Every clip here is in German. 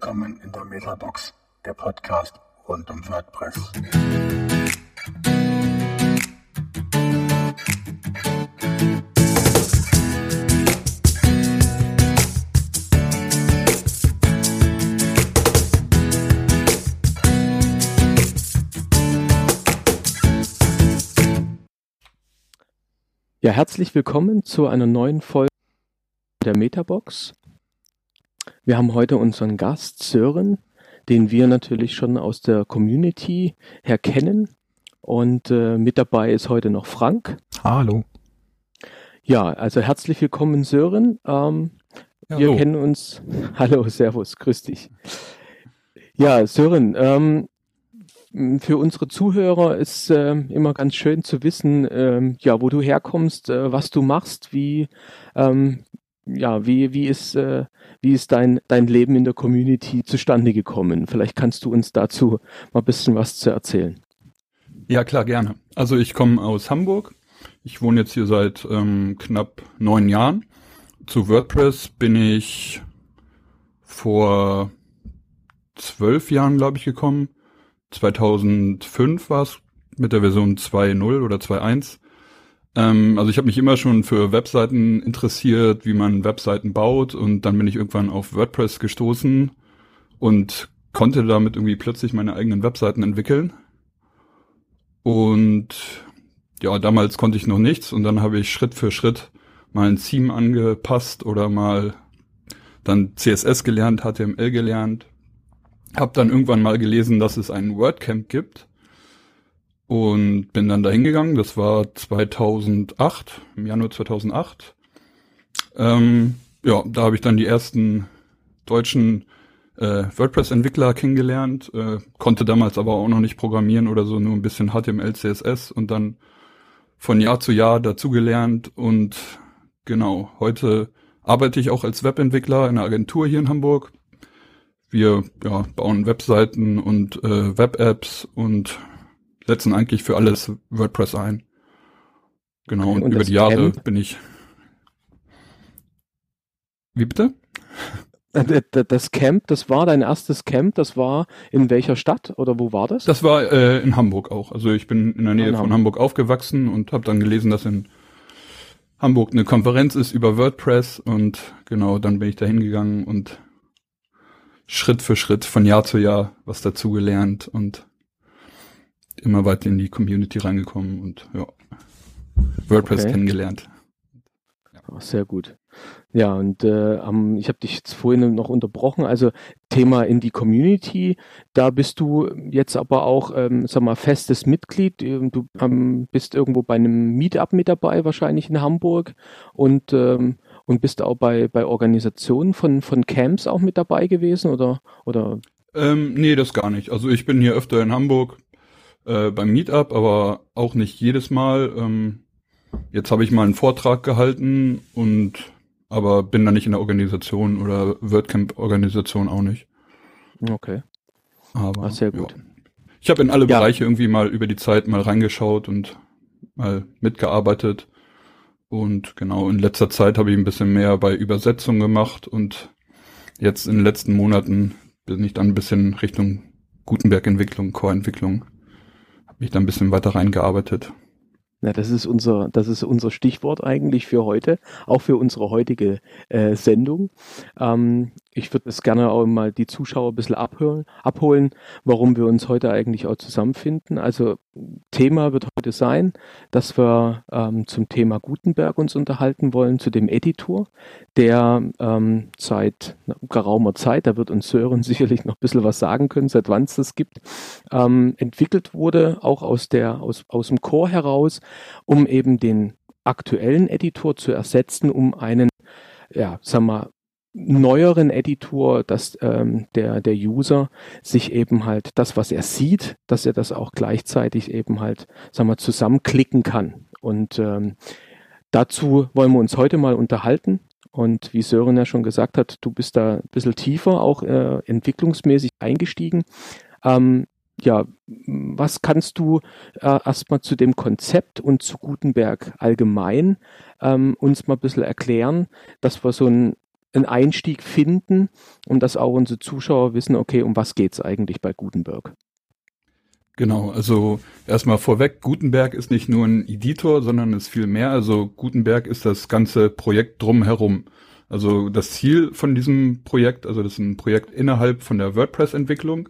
willkommen in der Metabox, der Podcast rund um WordPress. Ja, herzlich willkommen zu einer neuen Folge der Metabox. Wir haben heute unseren Gast Sören, den wir natürlich schon aus der Community her kennen. Und äh, mit dabei ist heute noch Frank. Hallo. Ja, also herzlich willkommen Sören. Ähm, ja, wir kennen uns. Hallo, Servus, grüß dich. Ja, Sören, ähm, für unsere Zuhörer ist äh, immer ganz schön zu wissen, äh, ja, wo du herkommst, äh, was du machst, wie, ähm, ja, wie, wie ist, äh, wie ist dein, dein Leben in der Community zustande gekommen? Vielleicht kannst du uns dazu mal ein bisschen was zu erzählen. Ja, klar, gerne. Also ich komme aus Hamburg. Ich wohne jetzt hier seit ähm, knapp neun Jahren. Zu WordPress bin ich vor zwölf Jahren, glaube ich, gekommen. 2005 war es mit der Version 2.0 oder 2.1. Ähm, also ich habe mich immer schon für Webseiten interessiert, wie man Webseiten baut. Und dann bin ich irgendwann auf WordPress gestoßen und konnte damit irgendwie plötzlich meine eigenen Webseiten entwickeln. Und ja, damals konnte ich noch nichts. Und dann habe ich Schritt für Schritt mal ein Theme angepasst oder mal dann CSS gelernt, HTML gelernt. Hab dann irgendwann mal gelesen, dass es ein WordCamp gibt und bin dann dahin gegangen. Das war 2008, im Januar 2008. Ähm, ja, da habe ich dann die ersten deutschen äh, WordPress-Entwickler kennengelernt, äh, konnte damals aber auch noch nicht programmieren oder so, nur ein bisschen HTML, CSS und dann von Jahr zu Jahr dazugelernt und genau, heute arbeite ich auch als Webentwickler in einer Agentur hier in Hamburg wir ja, bauen Webseiten und äh, Web-Apps und setzen eigentlich für alles WordPress ein. Genau, und, und über die Jahre Camp? bin ich. Wie bitte? Äh, das Camp, das war dein erstes Camp, das war in welcher Stadt oder wo war das? Das war äh, in Hamburg auch. Also ich bin in der Nähe in von Hamburg. Hamburg aufgewachsen und habe dann gelesen, dass in Hamburg eine Konferenz ist über WordPress und genau, dann bin ich da hingegangen und Schritt für Schritt von Jahr zu Jahr was dazugelernt und immer weiter in die Community reingekommen und ja, WordPress okay. kennengelernt. Ja. sehr gut. Ja, und äh, ich habe dich jetzt vorhin noch unterbrochen. Also Thema in die Community, da bist du jetzt aber auch, ähm, sag mal, festes Mitglied. Ähm, du ähm, bist irgendwo bei einem Meetup mit dabei, wahrscheinlich in Hamburg. Und ähm, und bist auch bei, bei Organisationen von, von Camps auch mit dabei gewesen oder? oder? Ähm, nee, das gar nicht. Also ich bin hier öfter in Hamburg äh, beim Meetup, aber auch nicht jedes Mal. Ähm, jetzt habe ich mal einen Vortrag gehalten und aber bin da nicht in der Organisation oder WordCamp-Organisation auch nicht. Okay. Aber Ach, sehr gut. Ja. Ich habe in alle ja. Bereiche irgendwie mal über die Zeit mal reingeschaut und mal mitgearbeitet. Und genau, in letzter Zeit habe ich ein bisschen mehr bei Übersetzung gemacht und jetzt in den letzten Monaten bin ich dann ein bisschen Richtung Gutenberg-Entwicklung, Core-Entwicklung, habe mich da ein bisschen weiter reingearbeitet. Na, das ist unser, das ist unser Stichwort eigentlich für heute, auch für unsere heutige äh, Sendung. Ähm, ich würde es gerne auch mal die Zuschauer ein bisschen abholen, abholen, warum wir uns heute eigentlich auch zusammenfinden. Also Thema wird heute sein, dass wir ähm, zum Thema Gutenberg uns unterhalten wollen, zu dem Editor, der ähm, seit geraumer Zeit, da wird uns Sören sicherlich noch ein bisschen was sagen können, seit wann es das gibt, ähm, entwickelt wurde, auch aus, der, aus, aus dem Core heraus, um eben den aktuellen Editor zu ersetzen, um einen ja, sag mal, neueren Editor, dass ähm, der, der User sich eben halt das, was er sieht, dass er das auch gleichzeitig eben halt, sagen wir, zusammenklicken kann. Und ähm, dazu wollen wir uns heute mal unterhalten. Und wie Sören ja schon gesagt hat, du bist da ein bisschen tiefer, auch äh, entwicklungsmäßig eingestiegen. Ähm, ja, was kannst du äh, erstmal zu dem Konzept und zu Gutenberg allgemein ähm, uns mal ein bisschen erklären, dass wir so ein einen Einstieg finden und dass auch unsere Zuschauer wissen, okay, um was geht es eigentlich bei Gutenberg? Genau, also erstmal vorweg, Gutenberg ist nicht nur ein Editor, sondern ist viel mehr. Also Gutenberg ist das ganze Projekt drumherum. Also das Ziel von diesem Projekt, also das ist ein Projekt innerhalb von der WordPress-Entwicklung.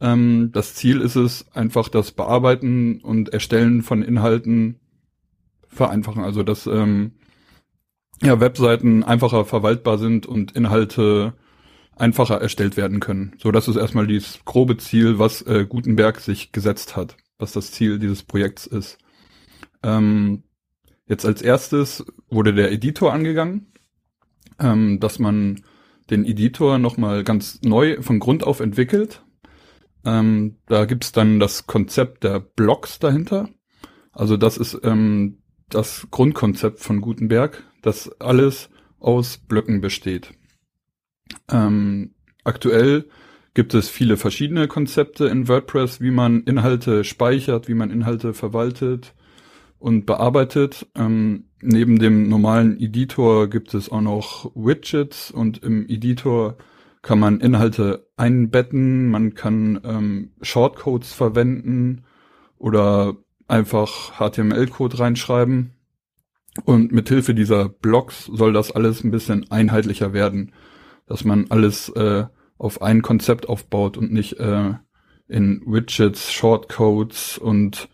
Ähm, das Ziel ist es, einfach das Bearbeiten und Erstellen von Inhalten vereinfachen. Also dass ähm, ja, Webseiten einfacher verwaltbar sind und Inhalte einfacher erstellt werden können. So, das ist erstmal dieses grobe Ziel, was äh, Gutenberg sich gesetzt hat, was das Ziel dieses Projekts ist. Ähm, jetzt als erstes wurde der Editor angegangen, ähm, dass man den Editor nochmal ganz neu von Grund auf entwickelt. Ähm, da gibt's dann das Konzept der Blocks dahinter. Also das ist ähm, das Grundkonzept von Gutenberg, dass alles aus Blöcken besteht. Ähm, aktuell gibt es viele verschiedene Konzepte in WordPress, wie man Inhalte speichert, wie man Inhalte verwaltet und bearbeitet. Ähm, neben dem normalen Editor gibt es auch noch Widgets und im Editor kann man Inhalte einbetten, man kann ähm, Shortcodes verwenden oder einfach HTML-Code reinschreiben. Und mit Hilfe dieser Blocks soll das alles ein bisschen einheitlicher werden, dass man alles äh, auf ein Konzept aufbaut und nicht äh, in Widgets, Shortcodes und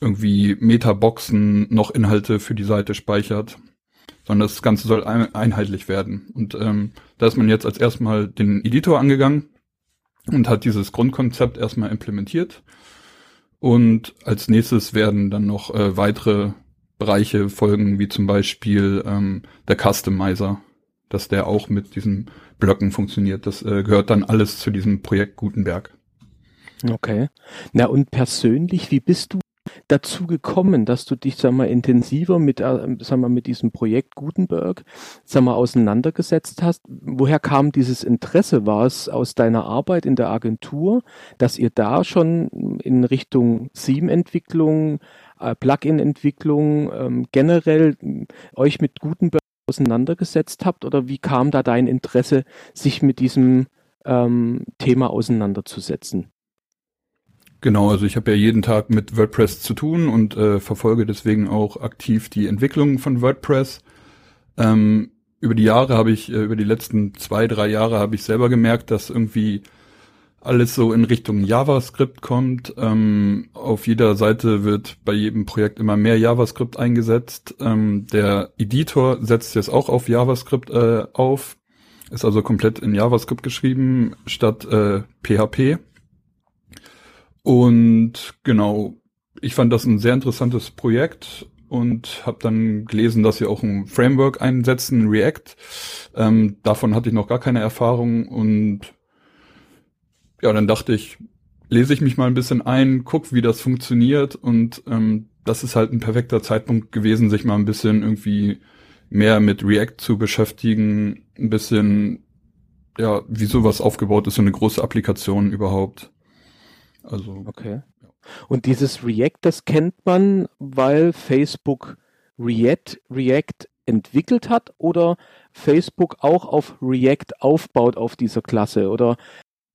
irgendwie Metaboxen noch Inhalte für die Seite speichert, sondern das Ganze soll ein einheitlich werden. Und ähm, da ist man jetzt als erstmal den Editor angegangen und hat dieses Grundkonzept erstmal implementiert. Und als nächstes werden dann noch äh, weitere Bereiche folgen, wie zum Beispiel ähm, der Customizer, dass der auch mit diesen Blöcken funktioniert. Das äh, gehört dann alles zu diesem Projekt Gutenberg. Okay. Na und persönlich, wie bist du dazu gekommen, dass du dich, sag mal, intensiver mit, äh, sag mal, mit diesem Projekt Gutenberg, sag mal, auseinandergesetzt hast? Woher kam dieses Interesse? War es aus deiner Arbeit in der Agentur, dass ihr da schon in Richtung Theme-Entwicklung, äh, Plugin-Entwicklung ähm, generell äh, euch mit Gutenberg auseinandergesetzt habt? Oder wie kam da dein Interesse, sich mit diesem ähm, Thema auseinanderzusetzen? Genau, also ich habe ja jeden Tag mit WordPress zu tun und äh, verfolge deswegen auch aktiv die Entwicklung von WordPress. Ähm, über die Jahre habe ich, äh, über die letzten zwei, drei Jahre habe ich selber gemerkt, dass irgendwie alles so in Richtung JavaScript kommt. Ähm, auf jeder Seite wird bei jedem Projekt immer mehr JavaScript eingesetzt. Ähm, der Editor setzt jetzt auch auf JavaScript äh, auf, ist also komplett in JavaScript geschrieben statt äh, PHP. Und genau, ich fand das ein sehr interessantes Projekt und habe dann gelesen, dass sie auch ein Framework einsetzen, React. Ähm, davon hatte ich noch gar keine Erfahrung und ja, dann dachte ich, lese ich mich mal ein bisschen ein, guck, wie das funktioniert und ähm, das ist halt ein perfekter Zeitpunkt gewesen, sich mal ein bisschen irgendwie mehr mit React zu beschäftigen, ein bisschen ja, wie sowas aufgebaut ist, so eine große Applikation überhaupt. Also. Okay. Und dieses React, das kennt man, weil Facebook React, React entwickelt hat oder Facebook auch auf React aufbaut auf dieser Klasse oder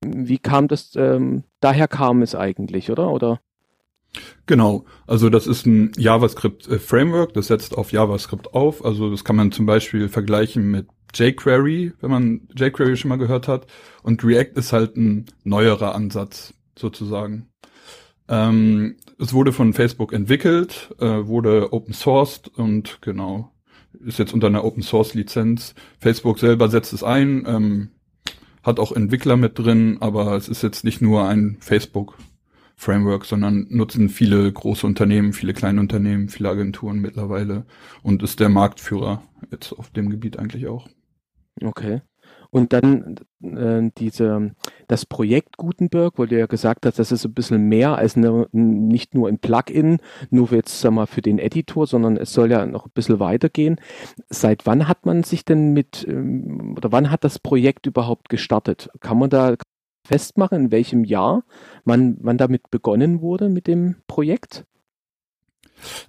wie kam das, ähm, daher kam es eigentlich, oder? Oder? Genau, also das ist ein JavaScript-Framework, das setzt auf JavaScript auf. Also das kann man zum Beispiel vergleichen mit jQuery, wenn man jQuery schon mal gehört hat. Und React ist halt ein neuerer Ansatz sozusagen. Ähm, es wurde von Facebook entwickelt, äh, wurde open sourced und genau, ist jetzt unter einer Open Source Lizenz. Facebook selber setzt es ein, ähm, hat auch Entwickler mit drin, aber es ist jetzt nicht nur ein Facebook Framework, sondern nutzen viele große Unternehmen, viele kleine Unternehmen, viele Agenturen mittlerweile und ist der Marktführer jetzt auf dem Gebiet eigentlich auch. Okay. Und dann äh, diese, das Projekt Gutenberg, weil du ja gesagt hast, das ist ein bisschen mehr als eine, nicht nur ein Plugin, nur jetzt sag mal für den Editor, sondern es soll ja noch ein bisschen weitergehen. Seit wann hat man sich denn mit, ähm, oder wann hat das Projekt überhaupt gestartet? Kann man da festmachen, in welchem Jahr man, man damit begonnen wurde mit dem Projekt?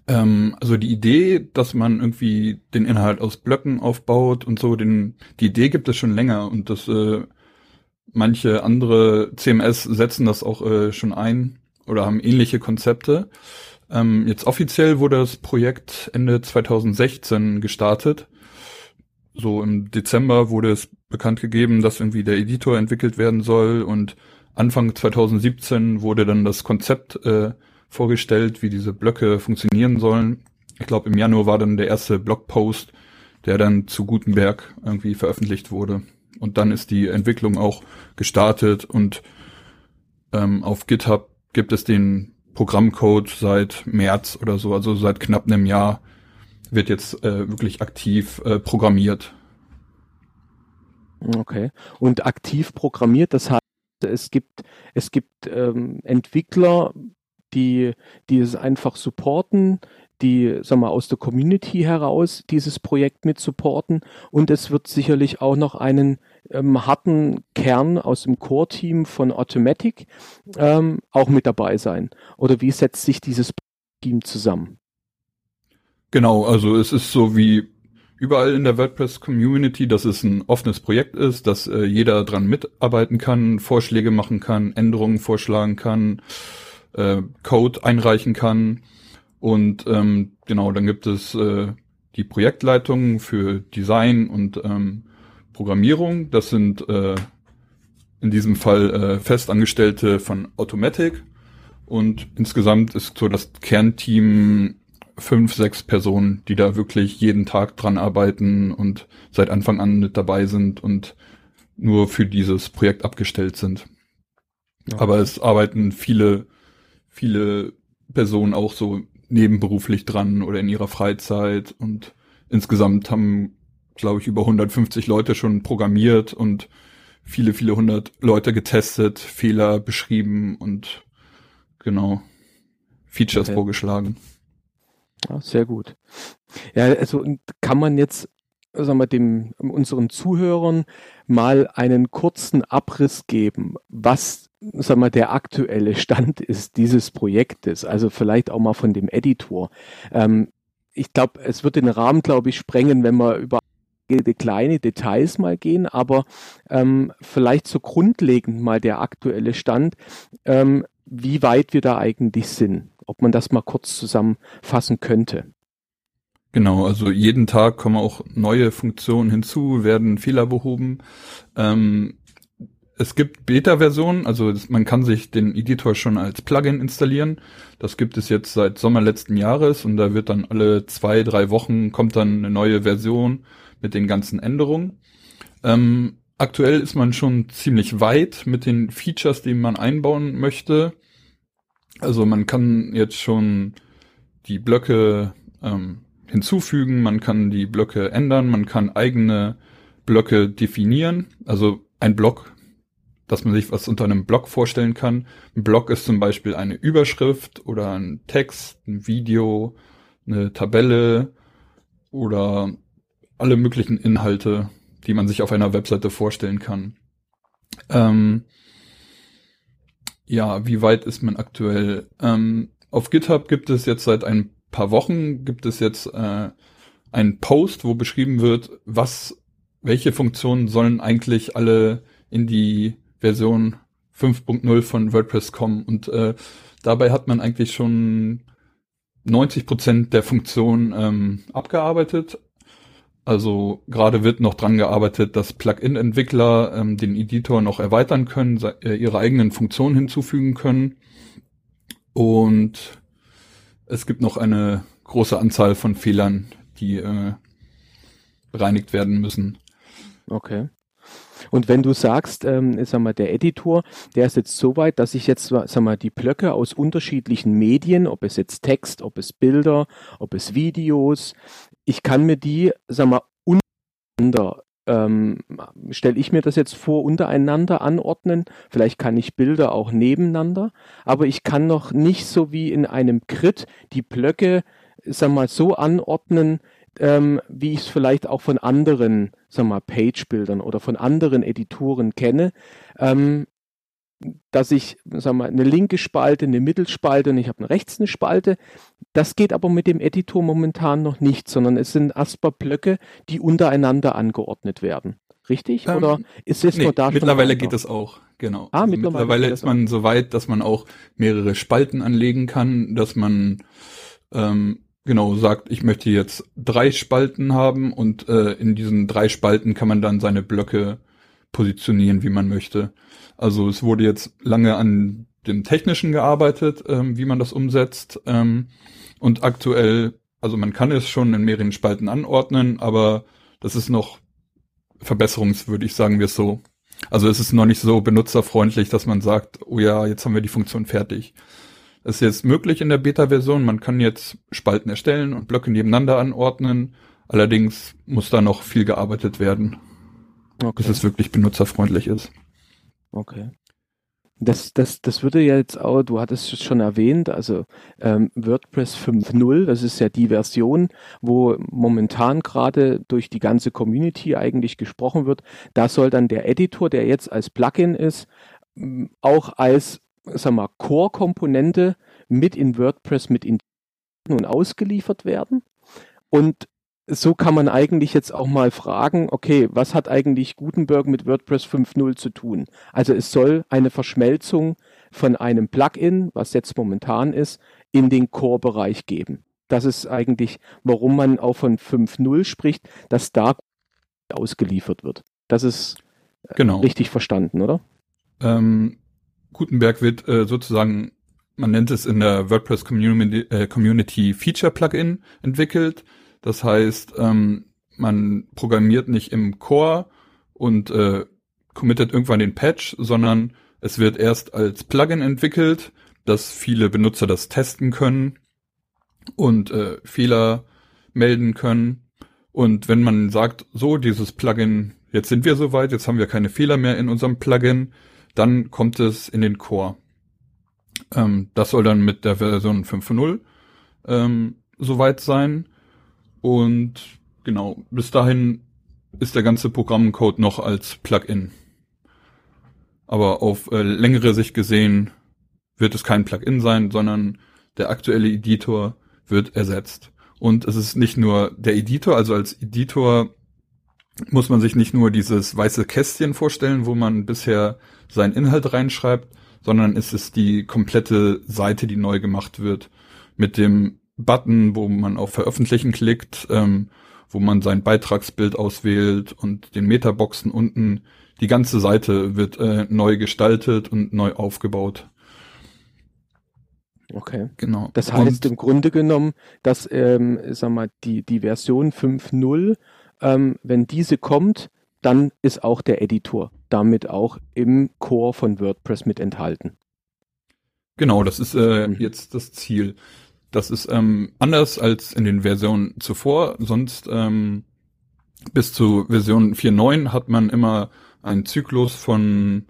Ähm, also die Idee, dass man irgendwie den Inhalt aus Blöcken aufbaut und so, den, die Idee gibt es schon länger und das äh, manche andere CMS setzen das auch äh, schon ein oder haben ähnliche Konzepte. Ähm, jetzt offiziell wurde das Projekt Ende 2016 gestartet. So im Dezember wurde es bekannt gegeben, dass irgendwie der Editor entwickelt werden soll und Anfang 2017 wurde dann das Konzept äh, vorgestellt, wie diese Blöcke funktionieren sollen. Ich glaube, im Januar war dann der erste Blogpost, der dann zu Gutenberg irgendwie veröffentlicht wurde. Und dann ist die Entwicklung auch gestartet und ähm, auf GitHub gibt es den Programmcode seit März oder so, also seit knapp einem Jahr wird jetzt äh, wirklich aktiv äh, programmiert. Okay. Und aktiv programmiert, das heißt, es gibt, es gibt ähm, Entwickler, die, die es einfach supporten, die, sag mal, aus der Community heraus dieses Projekt mit supporten. Und es wird sicherlich auch noch einen ähm, harten Kern aus dem Core-Team von Automatic ähm, auch mit dabei sein. Oder wie setzt sich dieses Team zusammen? Genau, also es ist so wie überall in der WordPress-Community, dass es ein offenes Projekt ist, dass äh, jeder dran mitarbeiten kann, Vorschläge machen kann, Änderungen vorschlagen kann, äh, Code einreichen kann. Und ähm, genau, dann gibt es äh, die Projektleitung für Design und ähm, Programmierung. Das sind äh, in diesem Fall äh, Festangestellte von Automatic. Und insgesamt ist so das Kernteam fünf, sechs Personen, die da wirklich jeden Tag dran arbeiten und seit Anfang an mit dabei sind und nur für dieses Projekt abgestellt sind. Ja. Aber es arbeiten viele, viele Personen auch so nebenberuflich dran oder in ihrer Freizeit und insgesamt haben, glaube ich, über 150 Leute schon programmiert und viele, viele hundert Leute getestet, Fehler beschrieben und genau Features okay. vorgeschlagen. Ja, sehr gut. Ja, also kann man jetzt, sagen wir, dem, unseren Zuhörern mal einen kurzen Abriss geben, was, sagen wir, der aktuelle Stand ist dieses Projektes, also vielleicht auch mal von dem Editor. Ähm, ich glaube, es wird den Rahmen, glaube ich, sprengen, wenn wir über kleine Details mal gehen, aber ähm, vielleicht so grundlegend mal der aktuelle Stand, ähm, wie weit wir da eigentlich sind ob man das mal kurz zusammenfassen könnte. Genau, also jeden Tag kommen auch neue Funktionen hinzu, werden Fehler behoben. Ähm, es gibt Beta-Versionen, also man kann sich den Editor schon als Plugin installieren. Das gibt es jetzt seit Sommer letzten Jahres und da wird dann alle zwei, drei Wochen kommt dann eine neue Version mit den ganzen Änderungen. Ähm, aktuell ist man schon ziemlich weit mit den Features, die man einbauen möchte. Also man kann jetzt schon die Blöcke ähm, hinzufügen, man kann die Blöcke ändern, man kann eigene Blöcke definieren. Also ein Block, dass man sich was unter einem Block vorstellen kann. Ein Block ist zum Beispiel eine Überschrift oder ein Text, ein Video, eine Tabelle oder alle möglichen Inhalte, die man sich auf einer Webseite vorstellen kann. Ähm, ja, wie weit ist man aktuell? Ähm, auf GitHub gibt es jetzt seit ein paar Wochen gibt es jetzt äh, einen Post, wo beschrieben wird, was, welche Funktionen sollen eigentlich alle in die Version 5.0 von WordPress kommen. Und äh, dabei hat man eigentlich schon 90 Prozent der Funktionen ähm, abgearbeitet. Also gerade wird noch dran gearbeitet, dass Plugin-Entwickler ähm, den Editor noch erweitern können, äh, ihre eigenen Funktionen hinzufügen können. Und es gibt noch eine große Anzahl von Fehlern, die äh, bereinigt werden müssen. Okay. Und wenn du sagst, ähm, sag mal, der Editor, der ist jetzt so weit, dass ich jetzt, sag mal, die Blöcke aus unterschiedlichen Medien, ob es jetzt Text, ob es Bilder, ob es Videos, ich kann mir die, sag mal, untereinander, ähm, stelle ich mir das jetzt vor, untereinander anordnen. Vielleicht kann ich Bilder auch nebeneinander, aber ich kann noch nicht so wie in einem Crit die Blöcke, sag mal, so anordnen, ähm, wie ich es vielleicht auch von anderen, sag mal, Page-Bildern oder von anderen Editoren kenne. Ähm, dass ich sag mal, eine linke Spalte, eine Mittelspalte und ich habe rechts eine Spalte. Das geht aber mit dem Editor momentan noch nicht, sondern es sind erstmal Blöcke, die untereinander angeordnet werden. Richtig? Ähm, Oder ist es nee, nur da? Mittlerweile geht es auch, genau. Ah, also mittlerweile mittlerweile ist das man so weit, dass man auch mehrere Spalten anlegen kann, dass man ähm, genau sagt, ich möchte jetzt drei Spalten haben und äh, in diesen drei Spalten kann man dann seine Blöcke positionieren, wie man möchte. Also es wurde jetzt lange an dem Technischen gearbeitet, ähm, wie man das umsetzt. Ähm, und aktuell, also man kann es schon in mehreren Spalten anordnen, aber das ist noch verbesserungswürdig, sagen wir es so. Also es ist noch nicht so benutzerfreundlich, dass man sagt, oh ja, jetzt haben wir die Funktion fertig. Das ist jetzt möglich in der Beta-Version. Man kann jetzt Spalten erstellen und Blöcke nebeneinander anordnen. Allerdings muss da noch viel gearbeitet werden, Okay. bis es wirklich benutzerfreundlich ist. Okay. Das, das, das würde ja jetzt auch, du hattest es schon erwähnt, also ähm, WordPress 5.0, das ist ja die Version, wo momentan gerade durch die ganze Community eigentlich gesprochen wird. Da soll dann der Editor, der jetzt als Plugin ist, auch als, sag mal, Core-Komponente mit in WordPress mit in und ausgeliefert werden. Und so kann man eigentlich jetzt auch mal fragen, okay, was hat eigentlich Gutenberg mit WordPress 5.0 zu tun? Also es soll eine Verschmelzung von einem Plugin, was jetzt momentan ist, in den Core-Bereich geben. Das ist eigentlich, warum man auch von 5.0 spricht, dass da ausgeliefert wird. Das ist äh, Genau. richtig verstanden, oder? Ähm, Gutenberg wird äh, sozusagen, man nennt es in der WordPress Community, äh, Community Feature Plugin entwickelt. Das heißt, ähm, man programmiert nicht im Core und äh, committet irgendwann den Patch, sondern es wird erst als Plugin entwickelt, dass viele Benutzer das testen können und äh, Fehler melden können. Und wenn man sagt, so, dieses Plugin, jetzt sind wir soweit, jetzt haben wir keine Fehler mehr in unserem Plugin, dann kommt es in den Core. Ähm, das soll dann mit der Version 5.0 ähm, soweit sein. Und genau, bis dahin ist der ganze Programmcode noch als Plugin. Aber auf äh, längere Sicht gesehen wird es kein Plugin sein, sondern der aktuelle Editor wird ersetzt. Und es ist nicht nur der Editor, also als Editor muss man sich nicht nur dieses weiße Kästchen vorstellen, wo man bisher seinen Inhalt reinschreibt, sondern es ist die komplette Seite, die neu gemacht wird. Mit dem Button, wo man auf Veröffentlichen klickt, ähm, wo man sein Beitragsbild auswählt und den Metaboxen unten. Die ganze Seite wird äh, neu gestaltet und neu aufgebaut. Okay. Genau. Das heißt und, im Grunde genommen, dass, ähm, sag mal, die, die Version 5.0, ähm, wenn diese kommt, dann ist auch der Editor damit auch im Core von WordPress mit enthalten. Genau, das ist äh, Mhm. jetzt das Ziel. Das ist ähm, anders als in den Versionen zuvor. Sonst ähm, bis zu Version 4.9 hat man immer einen Zyklus von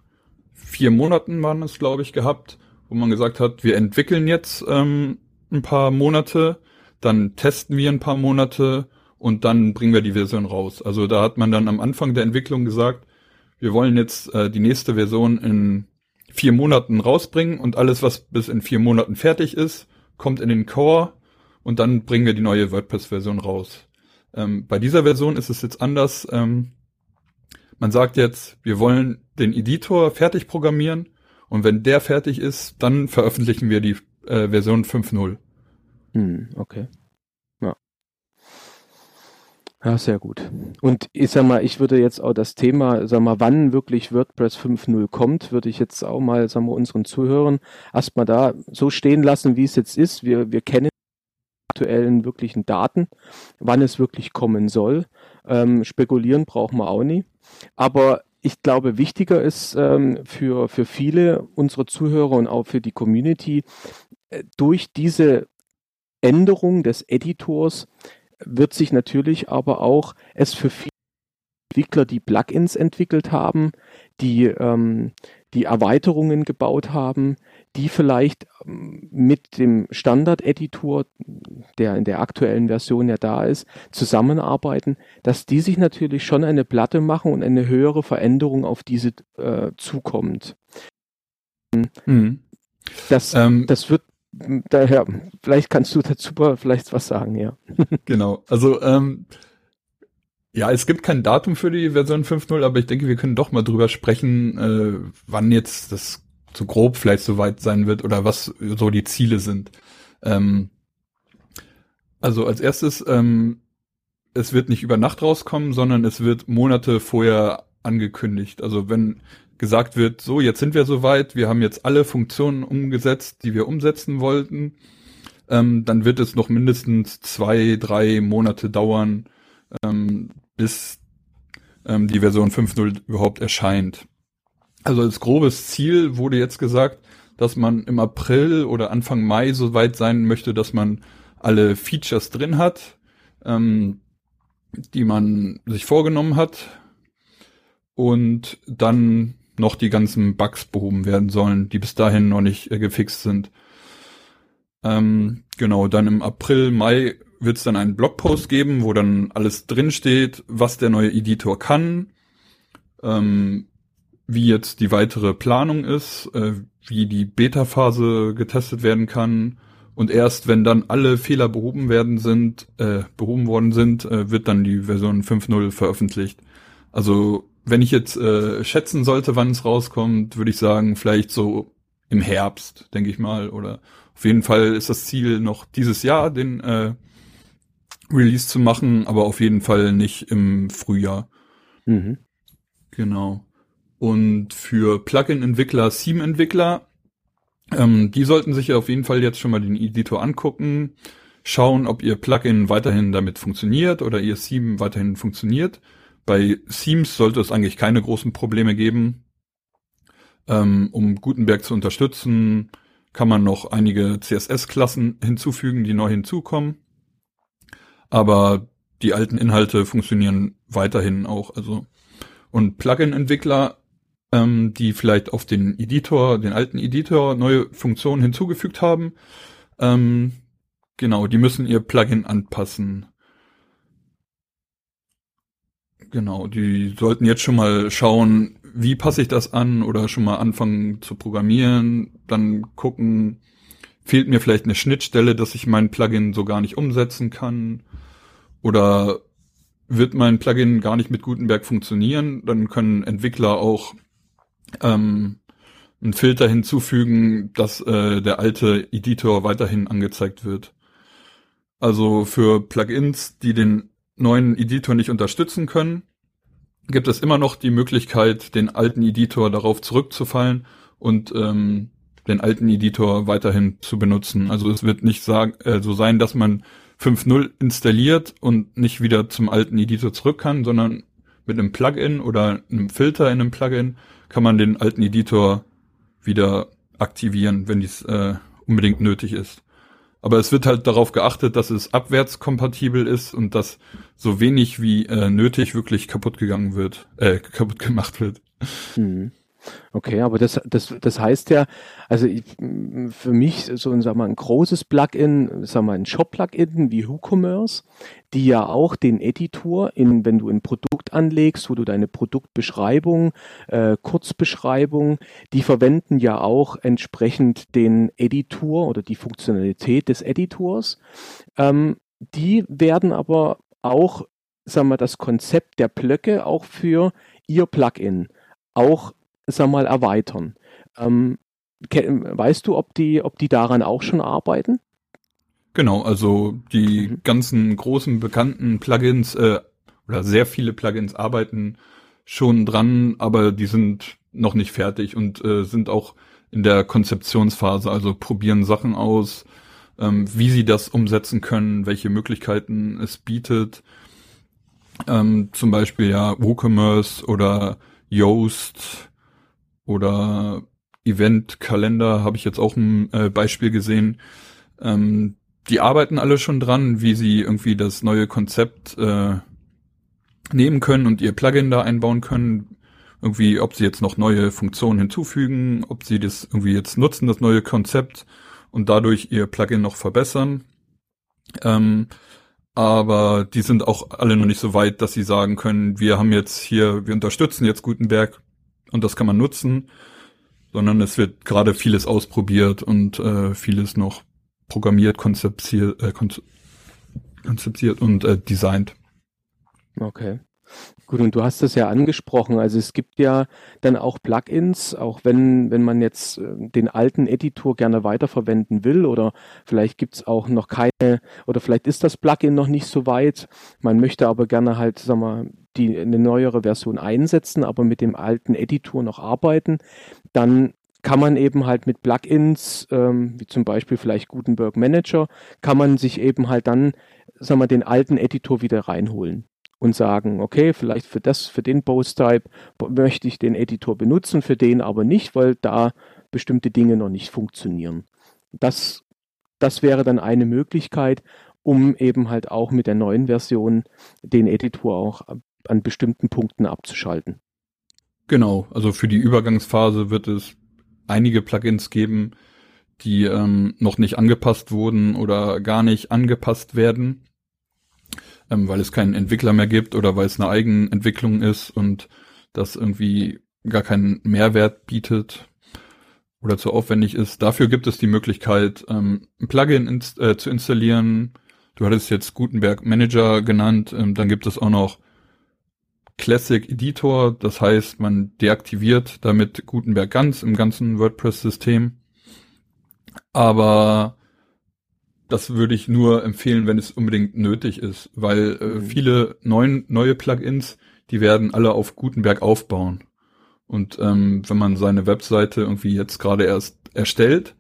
vier Monaten, waren es, glaube ich, gehabt, wo man gesagt hat, wir entwickeln jetzt ähm, ein paar Monate, dann testen wir ein paar Monate und dann bringen wir die Version raus. Also da hat man dann am Anfang der Entwicklung gesagt, wir wollen jetzt äh, die nächste Version in vier Monaten rausbringen und alles, was bis in vier Monaten fertig ist, kommt in den Core und dann bringen wir die neue WordPress-Version raus. Ähm, bei dieser Version ist es jetzt anders. Ähm, man sagt jetzt, wir wollen den Editor fertig programmieren und wenn der fertig ist, dann veröffentlichen wir die äh, Version 5.0. Hm, okay. Ja. Sehr gut. Und ich sag mal, ich würde jetzt auch das Thema, sag mal, wann wirklich WordPress 5.0 kommt, würde ich jetzt auch mal, sag mal, unseren Zuhörern erstmal da so stehen lassen, wie es jetzt ist. Wir, wir kennen aktuellen wirklichen Daten, wann es wirklich kommen soll. Ähm, spekulieren brauchen wir auch nie. Aber ich glaube, wichtiger ist ähm, für, für viele unserer Zuhörer und auch für die Community, äh, durch diese Änderung des Editors wird sich natürlich aber auch es für viele Entwickler, die Plugins entwickelt haben, die, ähm, die Erweiterungen gebaut haben, die vielleicht ähm, mit dem Standard-Editor, der in der aktuellen Version ja da ist, zusammenarbeiten, dass die sich natürlich schon eine Platte machen und eine höhere Veränderung auf diese äh, zukommt. mhm. das, ähm, das wird daher, vielleicht kannst du dazu vielleicht was sagen, ja. genau, also ähm, ja, es gibt kein Datum für die Version 5.0, aber ich denke, wir können doch mal drüber sprechen, äh, wann jetzt das so grob vielleicht so weit sein wird oder was so die Ziele sind. Ähm, also als erstes, ähm, es wird nicht über Nacht rauskommen, sondern es wird Monate vorher angekündigt. Also wenn gesagt wird, so, jetzt sind wir soweit, wir haben jetzt alle Funktionen umgesetzt, die wir umsetzen wollten, ähm, dann wird es noch mindestens zwei, drei Monate dauern, ähm, bis ähm, die Version 5.0 überhaupt erscheint. Also als grobes Ziel wurde jetzt gesagt, dass man im April oder Anfang Mai so weit sein möchte, dass man alle Features drin hat, ähm, die man sich vorgenommen hat und dann noch die ganzen Bugs behoben werden sollen, die bis dahin noch nicht äh, gefixt sind. Ähm, genau, dann im April, Mai wird es dann einen Blogpost geben, wo dann alles drinsteht, was der neue Editor kann, ähm, wie jetzt die weitere Planung ist, äh, wie die Beta-Phase getestet werden kann. Und erst wenn dann alle Fehler behoben werden sind, äh, behoben worden sind, äh, wird dann die Version 5.0 veröffentlicht. Also wenn ich jetzt äh, schätzen sollte, wann es rauskommt, würde ich sagen, vielleicht so im Herbst, denke ich mal. Oder auf jeden Fall ist das Ziel noch dieses Jahr, den äh, Release zu machen, aber auf jeden Fall nicht im Frühjahr. Mhm. Genau. Und für Plugin-Entwickler, Theme-Entwickler, ähm, die sollten sich auf jeden Fall jetzt schon mal den Editor angucken, schauen, ob ihr Plugin weiterhin damit funktioniert oder ihr Theme weiterhin funktioniert. Bei Themes sollte es eigentlich keine großen Probleme geben. Ähm, um Gutenberg zu unterstützen, kann man noch einige CSS-Klassen hinzufügen, die neu hinzukommen aber die alten Inhalte funktionieren weiterhin auch. Also und Plugin-Entwickler, ähm, die vielleicht auf den Editor, den alten Editor neue Funktionen hinzugefügt haben, ähm, genau, die müssen ihr Plugin anpassen. Genau, die sollten jetzt schon mal schauen, wie passe ich das an oder schon mal anfangen zu programmieren, dann gucken, fehlt mir vielleicht eine Schnittstelle, dass ich mein Plugin so gar nicht umsetzen kann oder wird mein Plugin gar nicht mit Gutenberg funktionieren, dann können Entwickler auch ähm, einen Filter hinzufügen, dass äh, der alte Editor weiterhin angezeigt wird. Also für Plugins, die den neuen Editor nicht unterstützen können, gibt es immer noch die Möglichkeit, den alten Editor darauf zurückzufallen und ähm, den alten Editor weiterhin zu benutzen. Also es wird nicht sagen, äh, so sein, dass man 5.0 installiert und nicht wieder zum alten Editor zurück kann, sondern mit einem Plugin oder einem Filter in einem Plugin kann man den alten Editor wieder aktivieren, wenn dies äh, unbedingt nötig ist. Aber es wird halt darauf geachtet, dass es abwärtskompatibel ist und dass so wenig wie äh, nötig wirklich kaputt gegangen wird, äh, kaputt gemacht wird. Mhm. Okay, aber das, das, das heißt ja, also ich, für mich so ein, sag mal, ein großes Plugin, sag mal, ein Shop-Plugin wie WooCommerce, die ja auch den Editor, in, wenn du ein Produkt anlegst, wo du deine Produktbeschreibung, äh, Kurzbeschreibung, die verwenden ja auch entsprechend den Editor oder die Funktionalität des Editors. Ähm, die werden aber auch, sagen wir, das Konzept der Blöcke auch für ihr Plugin auch sag mal, erweitern. Ähm, weißt du, ob die, ob die daran auch schon arbeiten? Genau, also die mhm. ganzen großen bekannten Plugins äh, oder sehr viele Plugins arbeiten schon dran, aber die sind noch nicht fertig und äh, sind auch in der Konzeptionsphase, also probieren Sachen aus, ähm, wie sie das umsetzen können, welche Möglichkeiten es bietet. Ähm, zum Beispiel ja WooCommerce oder Yoast oder Eventkalender habe ich jetzt auch ein äh, Beispiel gesehen. Ähm, die arbeiten alle schon dran, wie sie irgendwie das neue Konzept äh, nehmen können und ihr Plugin da einbauen können. Irgendwie, ob sie jetzt noch neue Funktionen hinzufügen, ob sie das irgendwie jetzt nutzen, das neue Konzept und dadurch ihr Plugin noch verbessern. Ähm, aber die sind auch alle noch nicht so weit, dass sie sagen können, wir haben jetzt hier, wir unterstützen jetzt Gutenberg und das kann man nutzen. sondern es wird gerade vieles ausprobiert und äh, vieles noch programmiert, konzeptiert, äh, konzeptiert und äh, designt. Okay. Gut, und du hast das ja angesprochen. Also es gibt ja dann auch Plugins, auch wenn, wenn man jetzt äh, den alten Editor gerne weiterverwenden will oder vielleicht gibt es auch noch keine oder vielleicht ist das Plugin noch nicht so weit. Man möchte aber gerne halt, sag mal, die eine neuere Version einsetzen, aber mit dem alten Editor noch arbeiten. Dann kann man eben halt mit Plugins, ähm, wie zum Beispiel vielleicht Gutenberg Manager, kann man sich eben halt dann, sag mal, den alten Editor wieder reinholen und sagen, okay, vielleicht für das, für den Post-Type möchte ich den Editor benutzen, für den aber nicht, weil da bestimmte Dinge noch nicht funktionieren. Das, das wäre dann eine Möglichkeit, um eben halt auch mit der neuen Version den Editor auch an bestimmten Punkten abzuschalten. Genau, also für die Übergangsphase wird es einige Plugins geben, die ähm, noch nicht angepasst wurden oder gar nicht angepasst werden ähm, weil es keinen Entwickler mehr gibt oder weil es eine Eigenentwicklung ist und das irgendwie gar keinen Mehrwert bietet oder zu aufwendig ist. Dafür gibt es die Möglichkeit, ähm, ein Plugin inst äh, zu installieren. Du hattest jetzt Gutenberg Manager genannt, ähm, dann gibt es auch noch Classic Editor, das heißt, man deaktiviert damit Gutenberg ganz im ganzen WordPress-System. Aber das würde ich nur empfehlen, wenn es unbedingt nötig ist, weil äh, mhm. viele neuen, neue Plugins, die werden alle auf Gutenberg aufbauen. Und ähm, wenn man seine Webseite irgendwie jetzt gerade erst erstellt,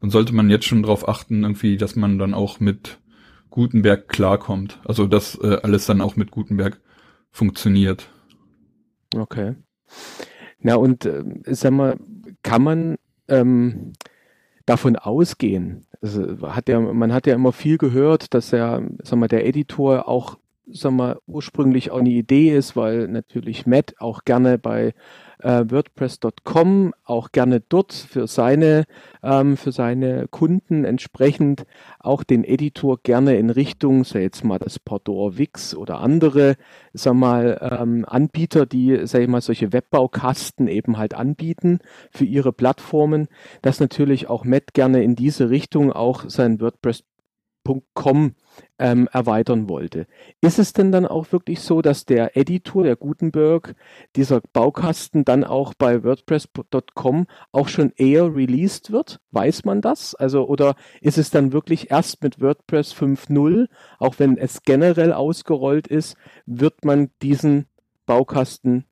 dann sollte man jetzt schon darauf achten, irgendwie, dass man dann auch mit Gutenberg klarkommt. Also dass äh, alles dann auch mit Gutenberg funktioniert. Okay. Na und äh, sag mal, kann man ähm, davon ausgehen, also hat ja, man hat ja immer viel gehört, dass ja, sag mal, der Editor auch, sag mal, ursprünglich auch eine Idee ist, weil natürlich Matt auch gerne bei äh, WordPress.com auch gerne dort für seine, ähm, für seine Kunden entsprechend auch den Editor gerne in Richtung, sei jetzt mal das Pordor Wix oder andere, sag mal, ähm, Anbieter, die, sag ich mal, solche Webbaukasten eben halt anbieten für ihre Plattformen, dass natürlich auch Matt gerne in diese Richtung auch sein WordPress .com ähm, erweitern wollte. Ist es denn dann auch wirklich so, dass der Editor, der Gutenberg, dieser Baukasten dann auch bei WordPress.com auch schon eher released wird? Weiß man das? Also, oder ist es dann wirklich erst mit WordPress 5.0, auch wenn es generell ausgerollt ist, wird man diesen Baukasten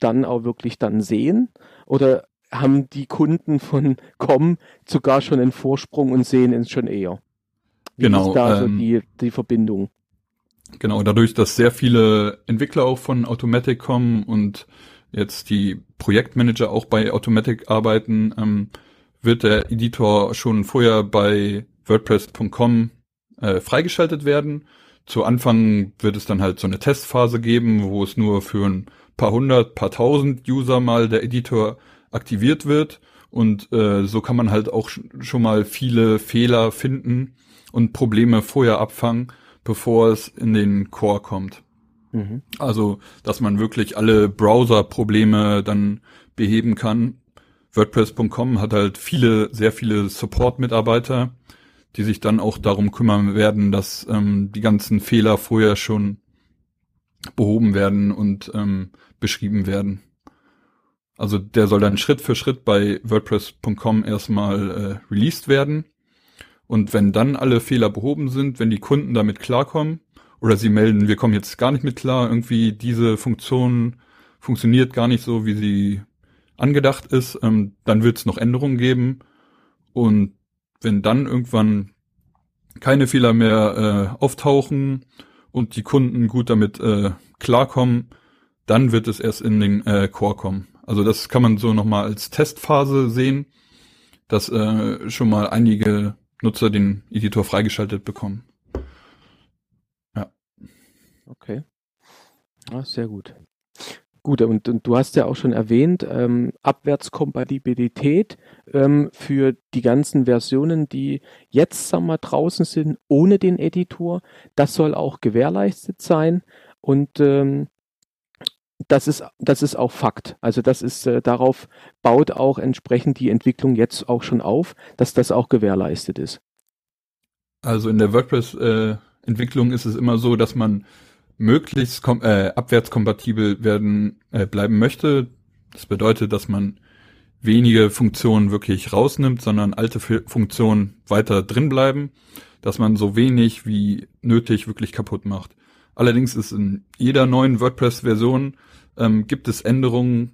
dann auch wirklich dann sehen? Oder haben die Kunden von Com sogar schon einen Vorsprung und sehen es schon eher? Wie genau, ist da ähm, so die, die Verbindung? Genau, dadurch, dass sehr viele Entwickler auch von Automatic kommen und jetzt die Projektmanager auch bei Automatic arbeiten, ähm, wird der Editor schon vorher bei WordPress.com äh, freigeschaltet werden. Zu Anfang wird es dann halt so eine Testphase geben, wo es nur für ein paar hundert, paar tausend User mal der Editor aktiviert wird. Und äh, so kann man halt auch schon mal viele Fehler finden, und Probleme vorher abfangen, bevor es in den Core kommt. Mhm. Also, dass man wirklich alle Browser-Probleme dann beheben kann. WordPress.com hat halt viele, sehr viele Support-Mitarbeiter, die sich dann auch darum kümmern werden, dass ähm, die ganzen Fehler vorher schon behoben werden und ähm, beschrieben werden. Also der soll dann Schritt für Schritt bei WordPress.com erstmal äh, released werden. Und wenn dann alle Fehler behoben sind, wenn die Kunden damit klarkommen oder sie melden, wir kommen jetzt gar nicht mit klar, irgendwie diese Funktion funktioniert gar nicht so, wie sie angedacht ist, ähm, dann wird es noch Änderungen geben. Und wenn dann irgendwann keine Fehler mehr äh, auftauchen und die Kunden gut damit äh, klarkommen, dann wird es erst in den äh, Core kommen. Also das kann man so nochmal als Testphase sehen, dass äh, schon mal einige Nutzer den Editor freigeschaltet bekommen. Ja. Okay. Ah, sehr gut. Gut, und, und, du hast ja auch schon erwähnt, ähm, Abwärtskompatibilität ähm, für die ganzen Versionen, die jetzt sagen wir, draußen sind, ohne den Editor. Das soll auch gewährleistet sein. Und ähm, das ist, das ist auch Fakt. Also das ist, äh, darauf baut auch entsprechend die Entwicklung jetzt auch schon auf, dass das auch gewährleistet ist. Also in der WordPress-Entwicklung äh, ist es immer so, dass man möglichst äh, abwärtskompatibel werden äh, bleiben möchte. Das bedeutet, dass man wenige Funktionen wirklich rausnimmt, sondern alte Funktionen weiter drin bleiben, dass man so wenig wie nötig wirklich kaputt macht. Allerdings ist in jeder neuen WordPress-Version ähm, gibt es Änderungen,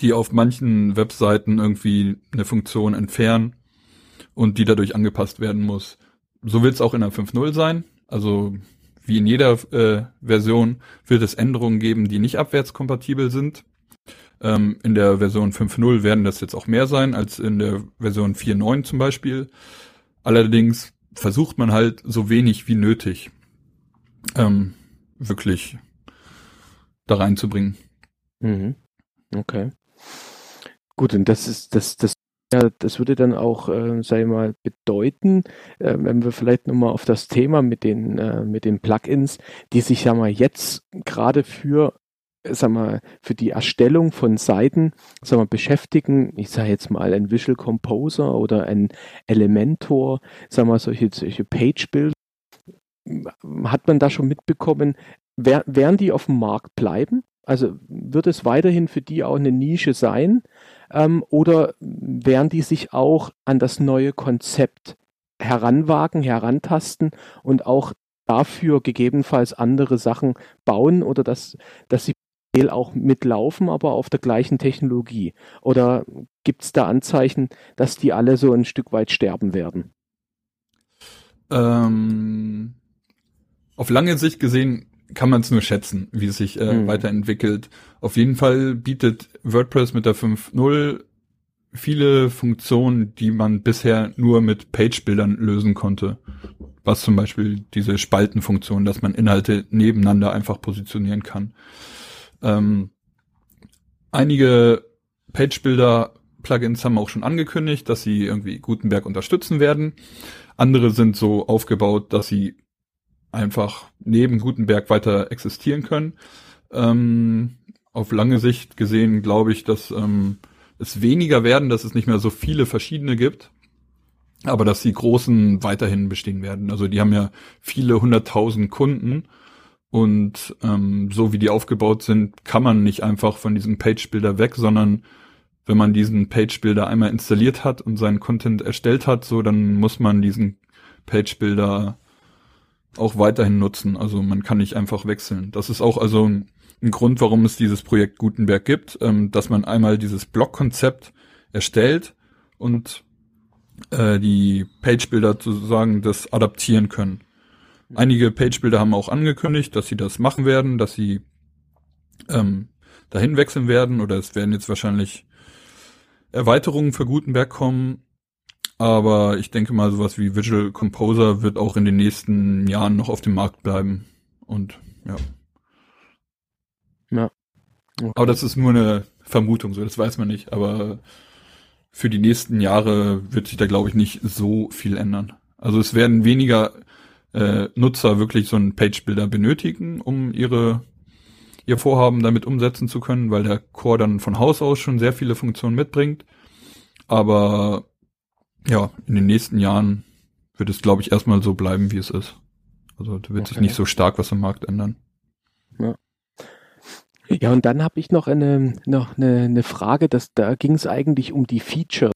die auf manchen Webseiten irgendwie eine Funktion entfernen und die dadurch angepasst werden muss. So wird es auch in der 5.0 sein. Also wie in jeder äh, Version wird es Änderungen geben, die nicht abwärtskompatibel sind. Ähm, in der Version 5.0 werden das jetzt auch mehr sein als in der Version 4.9 zum Beispiel. Allerdings versucht man halt so wenig wie nötig ähm, wirklich da reinzubringen. Mhm. Okay. Gut, und das ist das, das ja, das würde dann auch, äh, sag ich mal, bedeuten, äh, wenn wir vielleicht nochmal auf das Thema mit den, äh, mit den Plugins, die sich ja mal jetzt gerade für, sag mal, für die Erstellung von Seiten, sag mal, beschäftigen. Ich sage jetzt mal ein Visual Composer oder ein Elementor, sag mal, solche, solche Page-Builder. Hat man da schon mitbekommen, wer, werden die auf dem Markt bleiben? Also wird es weiterhin für die auch eine Nische sein? Ähm, oder werden die sich auch an das neue Konzept heranwagen, herantasten und auch dafür gegebenenfalls andere Sachen bauen oder dass, dass sie auch mitlaufen, aber auf der gleichen Technologie? Oder gibt es da Anzeichen, dass die alle so ein Stück weit sterben werden? Ähm, auf lange Sicht gesehen kann man es nur schätzen, wie es sich äh, mhm. weiterentwickelt. Auf jeden Fall bietet WordPress mit der 5.0 viele Funktionen, die man bisher nur mit Page-Bildern lösen konnte. Was zum Beispiel diese Spaltenfunktion, dass man Inhalte nebeneinander einfach positionieren kann. Ähm, einige Page-Builder-Plugins haben auch schon angekündigt, dass sie irgendwie Gutenberg unterstützen werden. Andere sind so aufgebaut, dass sie einfach neben Gutenberg weiter existieren können. Ähm, auf lange Sicht gesehen glaube ich, dass ähm, es weniger werden, dass es nicht mehr so viele verschiedene gibt, aber dass die großen weiterhin bestehen werden. Also die haben ja viele hunderttausend Kunden und ähm, so wie die aufgebaut sind, kann man nicht einfach von diesem Page-Builder weg, sondern wenn man diesen Page-Builder einmal installiert hat und seinen Content erstellt hat, so dann muss man diesen Page-Builder auch weiterhin nutzen. Also man kann nicht einfach wechseln. Das ist auch also ein, ein Grund, warum es dieses Projekt Gutenberg gibt, ähm, dass man einmal dieses Blockkonzept erstellt und äh, die Page-Builder sozusagen das adaptieren können. Einige Page-Builder haben auch angekündigt, dass sie das machen werden, dass sie ähm, dahin wechseln werden oder es werden jetzt wahrscheinlich Erweiterungen für Gutenberg kommen. Aber ich denke mal, sowas wie Visual Composer wird auch in den nächsten Jahren noch auf dem Markt bleiben. Und ja. Ja. Okay. Aber das ist nur eine Vermutung, so das weiß man nicht. Aber für die nächsten Jahre wird sich da, glaube ich, nicht so viel ändern. Also es werden weniger äh, Nutzer wirklich so einen Page-Builder benötigen, um ihre ihr Vorhaben damit umsetzen zu können, weil der Core dann von Haus aus schon sehr viele Funktionen mitbringt. Aber ja, in den nächsten Jahren wird es, glaube ich, erstmal so bleiben, wie es ist. Also da wird okay. sich nicht so stark was am Markt ändern. Ja. Ja, und dann habe ich noch eine, noch eine, eine Frage, dass, da ging es eigentlich um die Feature.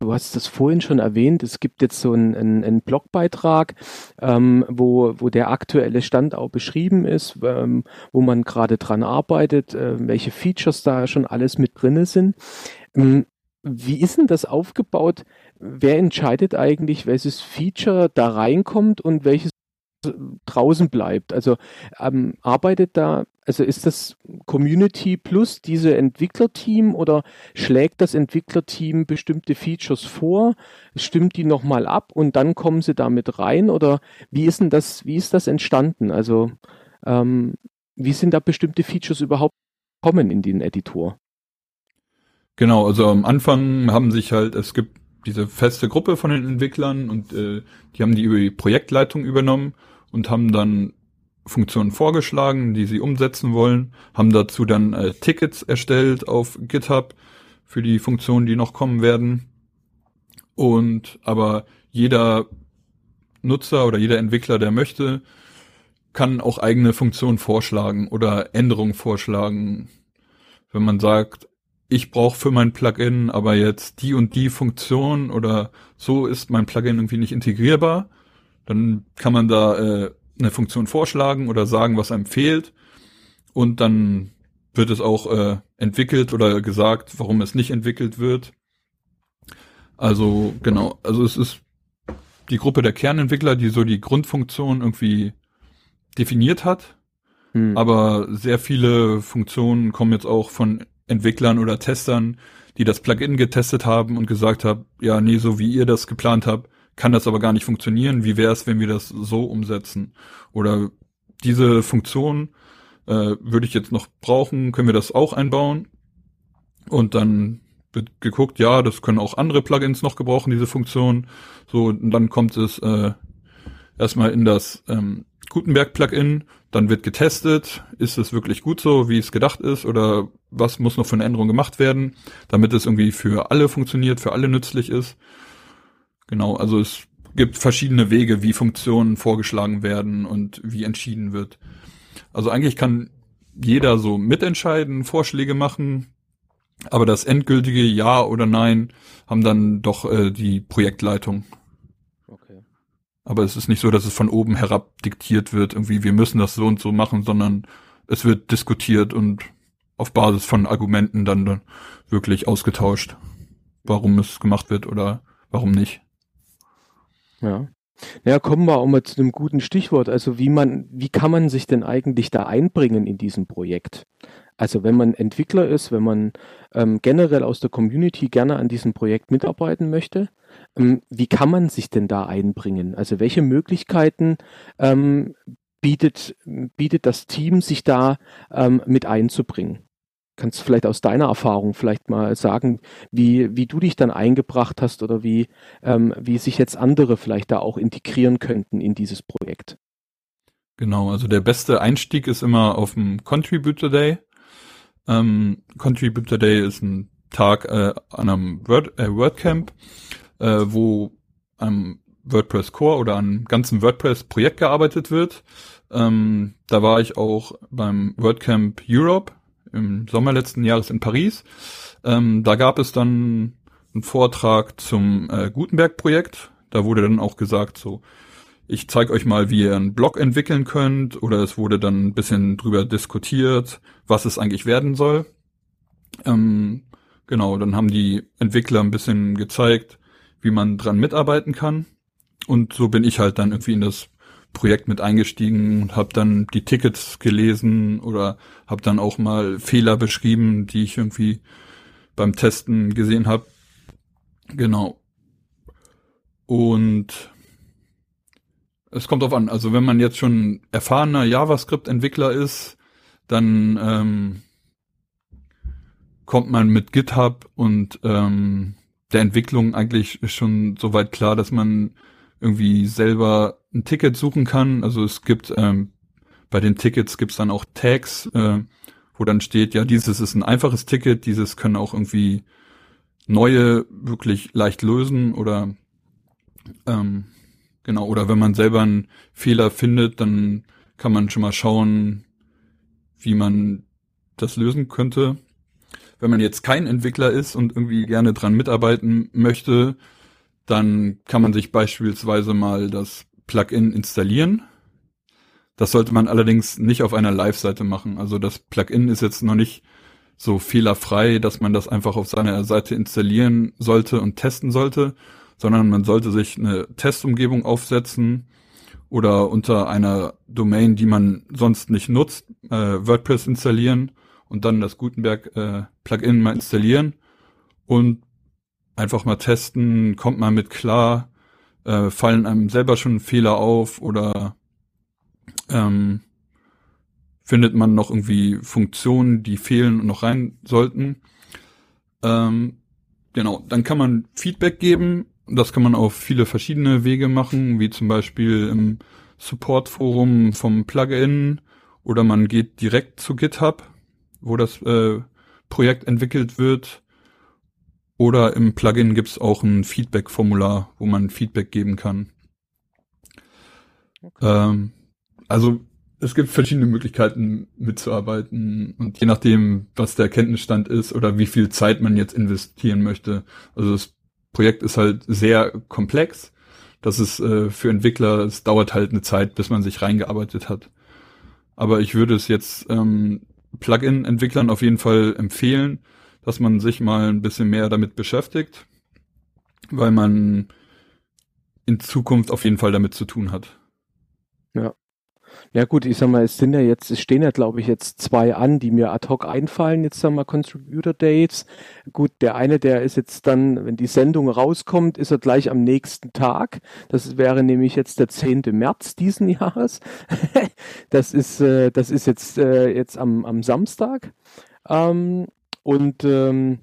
Du hast das vorhin schon erwähnt, es gibt jetzt so einen, einen, einen Blogbeitrag, ähm, wo, wo der aktuelle Stand auch beschrieben ist, ähm, wo man gerade dran arbeitet, äh, welche Features da schon alles mit drinne sind. Ähm, wie ist denn das aufgebaut? Wer entscheidet eigentlich, welches Feature da reinkommt und welches draußen bleibt? Also ähm, arbeitet da, also ist das Community plus diese Entwicklerteam oder schlägt das Entwicklerteam bestimmte Features vor, stimmt die nochmal ab und dann kommen sie damit rein oder wie ist denn das, wie ist das entstanden? Also ähm, wie sind da bestimmte Features überhaupt kommen in den Editor? Genau, also am Anfang haben sich halt, es gibt diese feste Gruppe von den Entwicklern und äh, die haben die über die Projektleitung übernommen und haben dann Funktionen vorgeschlagen, die sie umsetzen wollen, haben dazu dann äh, Tickets erstellt auf GitHub für die Funktionen, die noch kommen werden. Und aber jeder Nutzer oder jeder Entwickler, der möchte, kann auch eigene Funktionen vorschlagen oder Änderungen vorschlagen. Wenn man sagt, ich brauche für mein Plugin aber jetzt die und die Funktion oder so ist mein Plugin irgendwie nicht integrierbar, dann kann man da äh, eine Funktion vorschlagen oder sagen, was einem fehlt und dann wird es auch äh, entwickelt oder gesagt, warum es nicht entwickelt wird. Also genau, also es ist die Gruppe der Kernentwickler, die so die Grundfunktion irgendwie definiert hat. Hm. Aber sehr viele Funktionen kommen jetzt auch von Entwicklern oder Testern, die das Plugin getestet haben und gesagt haben, ja, nee, so wie ihr das geplant habt, kann das aber gar nicht funktionieren. Wie wäre es, wenn wir das so umsetzen? Oder diese Funktion äh, würde ich jetzt noch brauchen, können wir das auch einbauen? Und dann wird geguckt, ja, das können auch andere Plugins noch gebrauchen, diese Funktion. So, und dann kommt es äh, erstmal in das ähm, Gutenberg-Plugin, dann wird getestet, ist es wirklich gut so, wie es gedacht ist, oder was muss noch für eine Änderung gemacht werden, damit es irgendwie für alle funktioniert, für alle nützlich ist. Genau, also es gibt verschiedene Wege, wie Funktionen vorgeschlagen werden und wie entschieden wird. Also eigentlich kann jeder so mitentscheiden, Vorschläge machen, aber das endgültige Ja oder Nein haben dann doch äh, die Projektleitung. Aber es ist nicht so, dass es von oben herab diktiert wird, irgendwie wir müssen das so und so machen, sondern es wird diskutiert und auf Basis von Argumenten dann, wirklich ausgetauscht, warum es gemacht wird oder warum nicht. Ja. Ja, kommen wir auch mal zu einem guten Stichwort. Also wie man, wie kann man sich denn eigentlich da einbringen in diesem Projekt? Also wenn man Entwickler ist, wenn man ähm, generell aus der Community gerne an diesem Projekt mitarbeiten möchte, ähm, wie kann man sich denn da einbringen? Also welche Möglichkeiten ähm, bietet, bietet das Team, sich da ähm, mit einzubringen? kannst du vielleicht aus deiner Erfahrung vielleicht mal sagen, wie, wie du dich dann eingebracht hast oder wie, ähm, wie sich jetzt andere vielleicht da auch integrieren könnten in dieses Projekt? Genau, also der beste Einstieg ist immer auf dem Contributor Day. Ähm, Contributor Day ist ein Tag äh, an einem Word, äh, WordCamp, äh, wo am WordPress Core oder an ganzen WordPress Projekt gearbeitet wird. Ähm, da war ich auch beim WordCamp Europe im Sommer letzten Jahres in Paris. Ähm, da gab es dann einen Vortrag zum äh, Gutenberg-Projekt. Da wurde dann auch gesagt, so, ich zeige euch mal, wie ihr einen Blog entwickeln könnt. Oder es wurde dann ein bisschen drüber diskutiert, was es eigentlich werden soll. Ähm, genau, dann haben die Entwickler ein bisschen gezeigt, wie man dran mitarbeiten kann. Und so bin ich halt dann irgendwie in das Projekt mit eingestiegen und habe dann die Tickets gelesen oder habe dann auch mal Fehler beschrieben, die ich irgendwie beim Testen gesehen habe. Genau. Und es kommt drauf an. Also wenn man jetzt schon erfahrener JavaScript-Entwickler ist, dann ähm, kommt man mit GitHub und ähm, der Entwicklung eigentlich schon so weit klar, dass man irgendwie selber ein Ticket suchen kann. Also es gibt ähm, bei den Tickets gibt's dann auch Tags, äh, wo dann steht, ja, dieses ist ein einfaches Ticket, dieses können auch irgendwie neue wirklich leicht lösen oder ähm, genau, oder wenn man selber einen Fehler findet, dann kann man schon mal schauen, wie man das lösen könnte. Wenn man jetzt kein Entwickler ist und irgendwie gerne dran mitarbeiten möchte, dann kann man sich beispielsweise mal das Plugin installieren. Das sollte man allerdings nicht auf einer Live-Seite machen. Also das Plugin ist jetzt noch nicht so fehlerfrei, dass man das einfach auf seiner Seite installieren sollte und testen sollte, sondern man sollte sich eine Testumgebung aufsetzen oder unter einer Domain, die man sonst nicht nutzt, äh, WordPress installieren und dann das Gutenberg äh, mal installieren und einfach mal testen, kommt man mit klar, äh, fallen einem selber schon Fehler auf oder ähm, findet man noch irgendwie Funktionen, die fehlen und noch rein sollten. Ähm, genau, dann kann man Feedback geben. Das kann man auf viele verschiedene Wege machen, wie zum Beispiel im Support-Forum vom Plugin oder man geht direkt zu GitHub, wo das äh, Projekt entwickelt wird. Oder im Plugin gibt's auch ein Feedback-Formular, wo man Feedback geben kann. Okay. Ähm, also es gibt verschiedene Möglichkeiten mitzuarbeiten und je nachdem, was der Kenntnisstand ist oder wie viel Zeit man jetzt investieren möchte. Also das Projekt ist halt sehr komplex. Das ist äh, für Entwickler, es dauert halt eine Zeit, bis man sich reingearbeitet hat. Aber ich würde es jetzt ähm, Plugin-Entwicklern auf jeden Fall empfehlen, dass man sich mal ein bisschen mehr damit beschäftigt, weil man in Zukunft auf jeden Fall damit zu tun hat. Ja, gut, ich sag mal, es sind ja jetzt, es stehen ja glaube ich jetzt zwei an, die mir ad hoc einfallen, jetzt sag mal Contributor Dates. Gut, der eine, der ist jetzt dann, wenn die Sendung rauskommt, ist er gleich am nächsten Tag. Das wäre nämlich jetzt der 10. März diesen Jahres. das ist, äh, das ist jetzt, äh, jetzt am, am Samstag. Ähm, und ähm,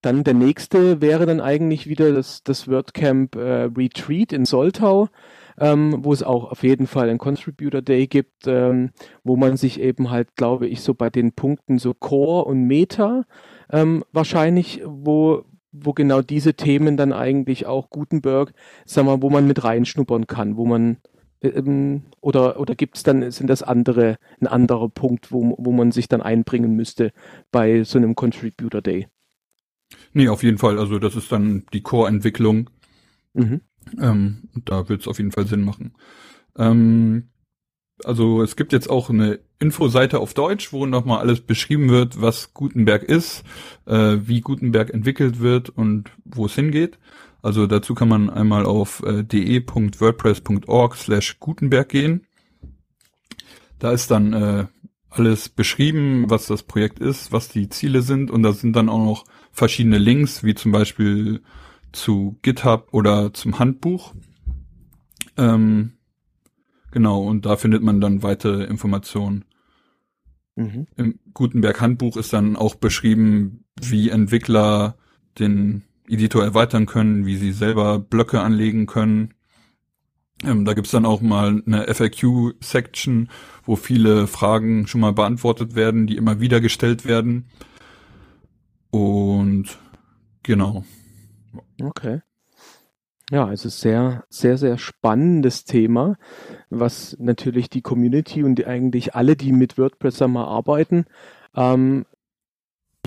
dann der nächste wäre dann eigentlich wieder das, das WordCamp äh, Retreat in Soltau ähm, wo es auch auf jeden Fall ein Contributor Day gibt, ähm, wo man sich eben halt, glaube ich, so bei den Punkten so Core und Meta ähm, wahrscheinlich, wo, wo genau diese Themen dann eigentlich auch Gutenberg, sag mal, wo man mit reinschnuppern kann, wo man ähm, oder oder gibt es dann sind das andere ein anderer Punkt, wo wo man sich dann einbringen müsste bei so einem Contributor Day? Nee, auf jeden Fall. Also das ist dann die Core-Entwicklung. Mhm. Ähm, da wird es auf jeden Fall Sinn machen. Ähm, also es gibt jetzt auch eine Infoseite auf Deutsch, wo nochmal alles beschrieben wird, was Gutenberg ist, äh, wie Gutenberg entwickelt wird und wo es hingeht. Also dazu kann man einmal auf äh, de.wordpress.org slash Gutenberg gehen. Da ist dann äh, alles beschrieben, was das Projekt ist, was die Ziele sind und da sind dann auch noch verschiedene Links, wie zum Beispiel zu GitHub oder zum Handbuch. Ähm, genau, und da findet man dann weitere Informationen. Mhm. Im Gutenberg Handbuch ist dann auch beschrieben, wie Entwickler den Editor erweitern können, wie sie selber Blöcke anlegen können. Ähm, da gibt's dann auch mal eine FAQ-Section, wo viele Fragen schon mal beantwortet werden, die immer wieder gestellt werden. Und genau. Okay. Ja, also sehr, sehr, sehr spannendes Thema, was natürlich die Community und die, eigentlich alle, die mit WordPress einmal arbeiten, ähm,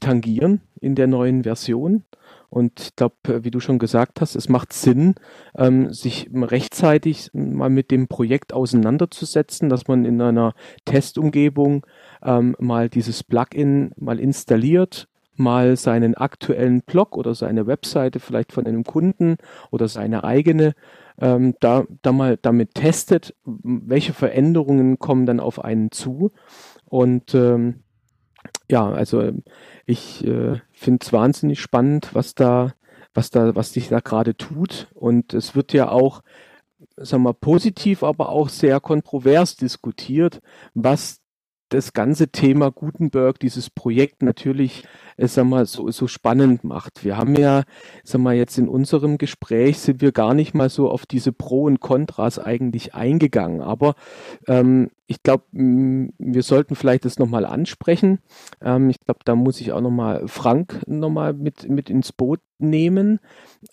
tangieren in der neuen Version. Und ich glaube, wie du schon gesagt hast, es macht Sinn, ähm, sich rechtzeitig mal mit dem Projekt auseinanderzusetzen, dass man in einer Testumgebung ähm, mal dieses Plugin mal installiert, mal seinen aktuellen Blog oder seine Webseite vielleicht von einem Kunden oder seine eigene ähm, da, da mal damit testet, welche Veränderungen kommen dann auf einen zu. Und ähm, ja, also ich äh, finde es wahnsinnig spannend, was da, was da, was sich da gerade tut. Und es wird ja auch, sagen wir, positiv, aber auch sehr kontrovers diskutiert, was das ganze Thema Gutenberg, dieses Projekt natürlich, äh, sag mal, so, so spannend macht. Wir haben ja, sag mal, jetzt in unserem Gespräch sind wir gar nicht mal so auf diese Pro und Kontras eigentlich eingegangen. Aber ähm, ich glaube, wir sollten vielleicht das nochmal ansprechen. Ähm, ich glaube, da muss ich auch nochmal Frank nochmal mit, mit ins Boot nehmen,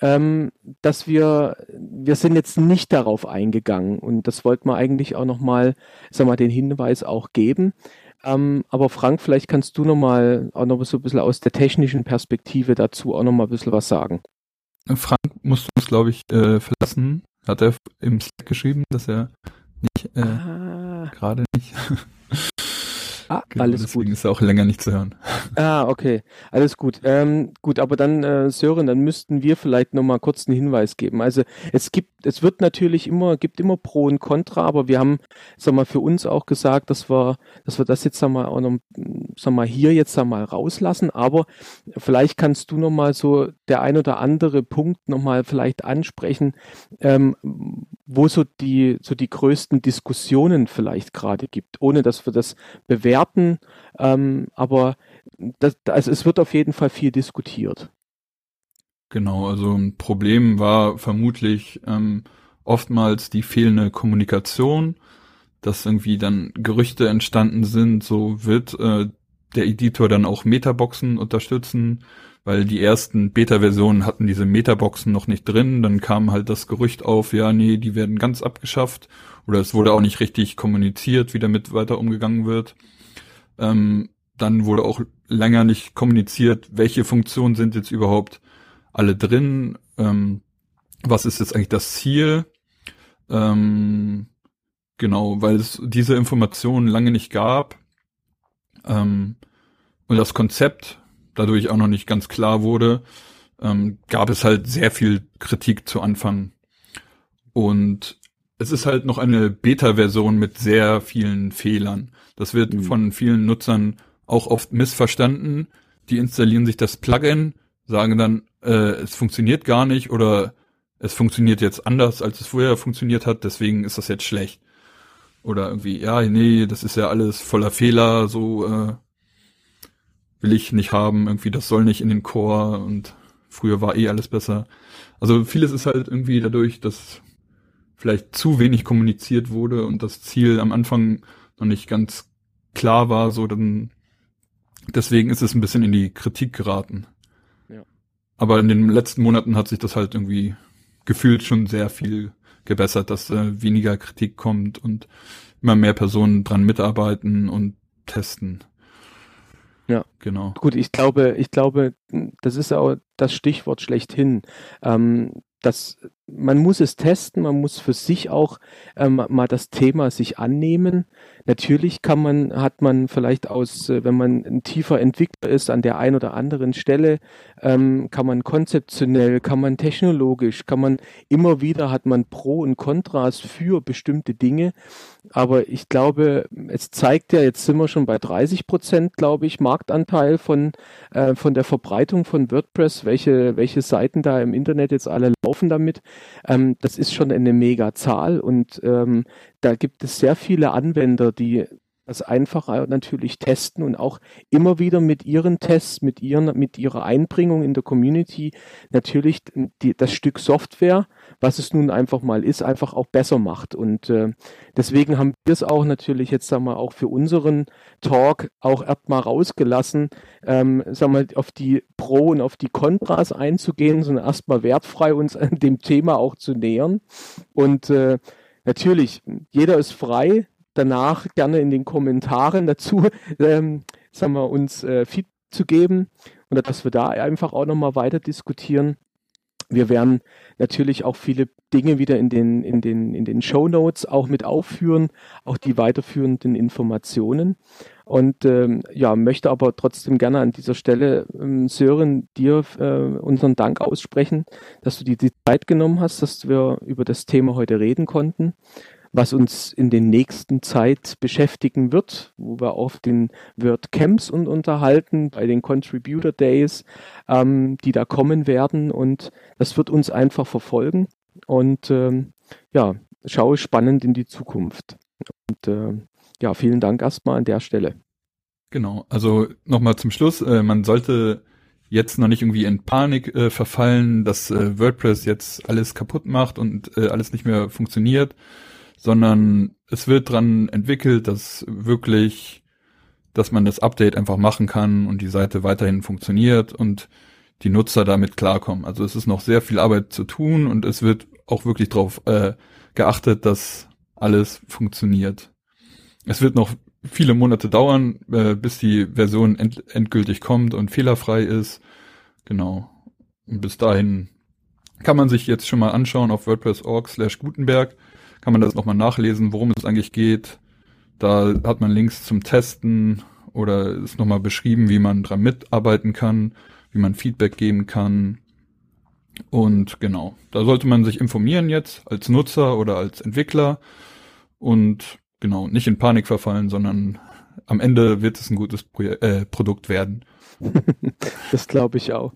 ähm, dass wir, wir sind jetzt nicht darauf eingegangen und das wollten wir eigentlich auch nochmal, sag mal, den Hinweis auch geben. Ähm, aber Frank, vielleicht kannst du nochmal auch noch so ein bisschen aus der technischen Perspektive dazu auch nochmal ein bisschen was sagen. Frank musste uns, glaube ich, äh, verlassen. Hat er im Slack geschrieben, dass er äh, ah. gerade nicht. Ah, genau, alles deswegen gut. ist auch länger nicht zu hören. Ah, okay. Alles gut. Ähm, gut, aber dann, äh, Sören, dann müssten wir vielleicht nochmal kurz einen Hinweis geben. Also es gibt, es wird natürlich immer, gibt immer Pro und Contra, aber wir haben, sag mal, für uns auch gesagt, dass wir, dass wir das jetzt sag mal auch noch, sag mal, hier jetzt sag mal rauslassen. Aber vielleicht kannst du nochmal so der ein oder andere Punkt nochmal vielleicht ansprechen, ähm, wo so die, so die größten Diskussionen vielleicht gerade gibt, ohne dass wir das bewerten. Ähm, aber das, also es wird auf jeden Fall viel diskutiert. Genau, also ein Problem war vermutlich ähm, oftmals die fehlende Kommunikation, dass irgendwie dann Gerüchte entstanden sind, so wird äh, der Editor dann auch Metaboxen unterstützen, weil die ersten Beta-Versionen hatten diese Metaboxen noch nicht drin, dann kam halt das Gerücht auf, ja, nee, die werden ganz abgeschafft oder es wurde auch nicht richtig kommuniziert, wie damit weiter umgegangen wird. Ähm, dann wurde auch länger nicht kommuniziert, welche Funktionen sind jetzt überhaupt alle drin, ähm, was ist jetzt eigentlich das Ziel. Ähm, genau, weil es diese Informationen lange nicht gab ähm, und das Konzept dadurch auch noch nicht ganz klar wurde, ähm, gab es halt sehr viel Kritik zu Anfang. Und es ist halt noch eine Beta-Version mit sehr vielen Fehlern. Das wird mhm. von vielen Nutzern auch oft missverstanden. Die installieren sich das Plugin, sagen dann, äh, es funktioniert gar nicht oder es funktioniert jetzt anders, als es vorher funktioniert hat, deswegen ist das jetzt schlecht. Oder irgendwie, ja, nee, das ist ja alles voller Fehler, so äh, will ich nicht haben, irgendwie, das soll nicht in den Core und früher war eh alles besser. Also vieles ist halt irgendwie dadurch, dass vielleicht zu wenig kommuniziert wurde und das Ziel am Anfang noch nicht ganz klar war, so dann deswegen ist es ein bisschen in die Kritik geraten. Ja. Aber in den letzten Monaten hat sich das halt irgendwie gefühlt schon sehr viel gebessert, dass äh, weniger Kritik kommt und immer mehr Personen dran mitarbeiten und testen. Ja, genau. Gut, ich glaube, ich glaube, das ist auch das Stichwort schlechthin. Ähm, dass man muss es testen, man muss für sich auch ähm, mal das Thema sich annehmen. Natürlich kann man, hat man vielleicht aus, äh, wenn man ein tiefer Entwickler ist, an der einen oder anderen Stelle, ähm, kann man konzeptionell, kann man technologisch, kann man immer wieder, hat man Pro und Kontras für bestimmte Dinge. Aber ich glaube, es zeigt ja, jetzt sind wir schon bei 30 Prozent, glaube ich, Marktanteil von, äh, von der Verbreitung von WordPress, welche, welche Seiten da im Internet jetzt alle laufen damit. Ähm, das ist schon eine mega Zahl und ähm, da gibt es sehr viele Anwender, die das einfach natürlich testen und auch immer wieder mit ihren Tests, mit ihren, mit ihrer Einbringung in der Community natürlich die, das Stück Software, was es nun einfach mal ist, einfach auch besser macht. Und äh, deswegen haben wir es auch natürlich jetzt sagen wir auch für unseren Talk auch erstmal rausgelassen, ähm, sagen wir auf die Pro und auf die Kontras einzugehen, sondern erstmal wertfrei uns an dem Thema auch zu nähern. Und äh, natürlich, jeder ist frei, danach gerne in den Kommentaren dazu, ähm, sagen wir, uns äh, Feedback zu geben oder dass wir da einfach auch nochmal weiter diskutieren. Wir werden natürlich auch viele Dinge wieder in den, in den, in den Show Notes auch mit aufführen, auch die weiterführenden Informationen. Und ähm, ja, möchte aber trotzdem gerne an dieser Stelle, ähm, Sören, dir äh, unseren Dank aussprechen, dass du dir die Zeit genommen hast, dass wir über das Thema heute reden konnten was uns in den nächsten Zeit beschäftigen wird, wo wir auf den WordCamps und unterhalten, bei den Contributor Days, ähm, die da kommen werden. Und das wird uns einfach verfolgen. Und ähm, ja, schaue spannend in die Zukunft. Und äh, ja, vielen Dank erstmal an der Stelle. Genau, also nochmal zum Schluss, äh, man sollte jetzt noch nicht irgendwie in Panik äh, verfallen, dass äh, WordPress jetzt alles kaputt macht und äh, alles nicht mehr funktioniert, sondern es wird dran entwickelt, dass wirklich, dass man das Update einfach machen kann und die Seite weiterhin funktioniert und die Nutzer damit klarkommen. Also es ist noch sehr viel Arbeit zu tun und es wird auch wirklich darauf äh, geachtet, dass alles funktioniert. Es wird noch viele Monate dauern, äh, bis die Version end endgültig kommt und fehlerfrei ist. Genau. Und bis dahin kann man sich jetzt schon mal anschauen auf WordPress.org slash Gutenberg kann man das nochmal nachlesen, worum es eigentlich geht. Da hat man Links zum Testen oder ist nochmal beschrieben, wie man dran mitarbeiten kann, wie man Feedback geben kann. Und genau, da sollte man sich informieren jetzt als Nutzer oder als Entwickler und genau, nicht in Panik verfallen, sondern am Ende wird es ein gutes Pro äh, Produkt werden. das glaube ich auch.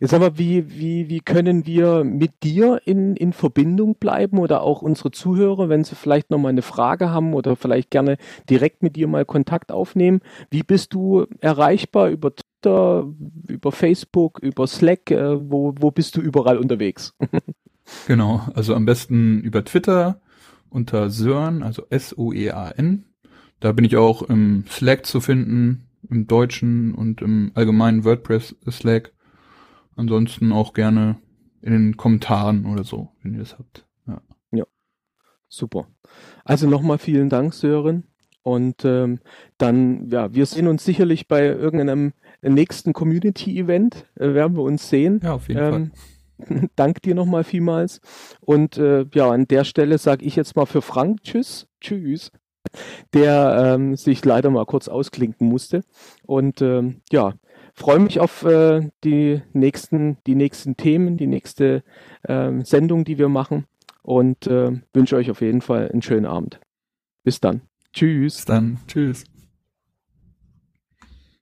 Jetzt aber, wie, wie, wie können wir mit dir in, in Verbindung bleiben oder auch unsere Zuhörer, wenn sie vielleicht nochmal eine Frage haben oder vielleicht gerne direkt mit dir mal Kontakt aufnehmen? Wie bist du erreichbar über Twitter, über Facebook, über Slack? Äh, wo, wo bist du überall unterwegs? Genau, also am besten über Twitter unter Sören, also S-O-E-A-N. Da bin ich auch im Slack zu finden, im Deutschen und im allgemeinen WordPress Slack. Ansonsten auch gerne in den Kommentaren oder so, wenn ihr das habt. Ja. ja. Super. Also nochmal vielen Dank, Sören. Und ähm, dann, ja, wir sehen uns sicherlich bei irgendeinem nächsten Community-Event, äh, werden wir uns sehen. Ja, auf jeden ähm, Fall. Dank dir nochmal vielmals. Und äh, ja, an der Stelle sage ich jetzt mal für Frank Tschüss. Tschüss. Der ähm, sich leider mal kurz ausklinken musste. Und ähm, ja, freue mich auf äh, die nächsten, die nächsten Themen, die nächste äh, Sendung, die wir machen. Und äh, wünsche euch auf jeden Fall einen schönen Abend. Bis dann. Tschüss. Bis dann. Tschüss.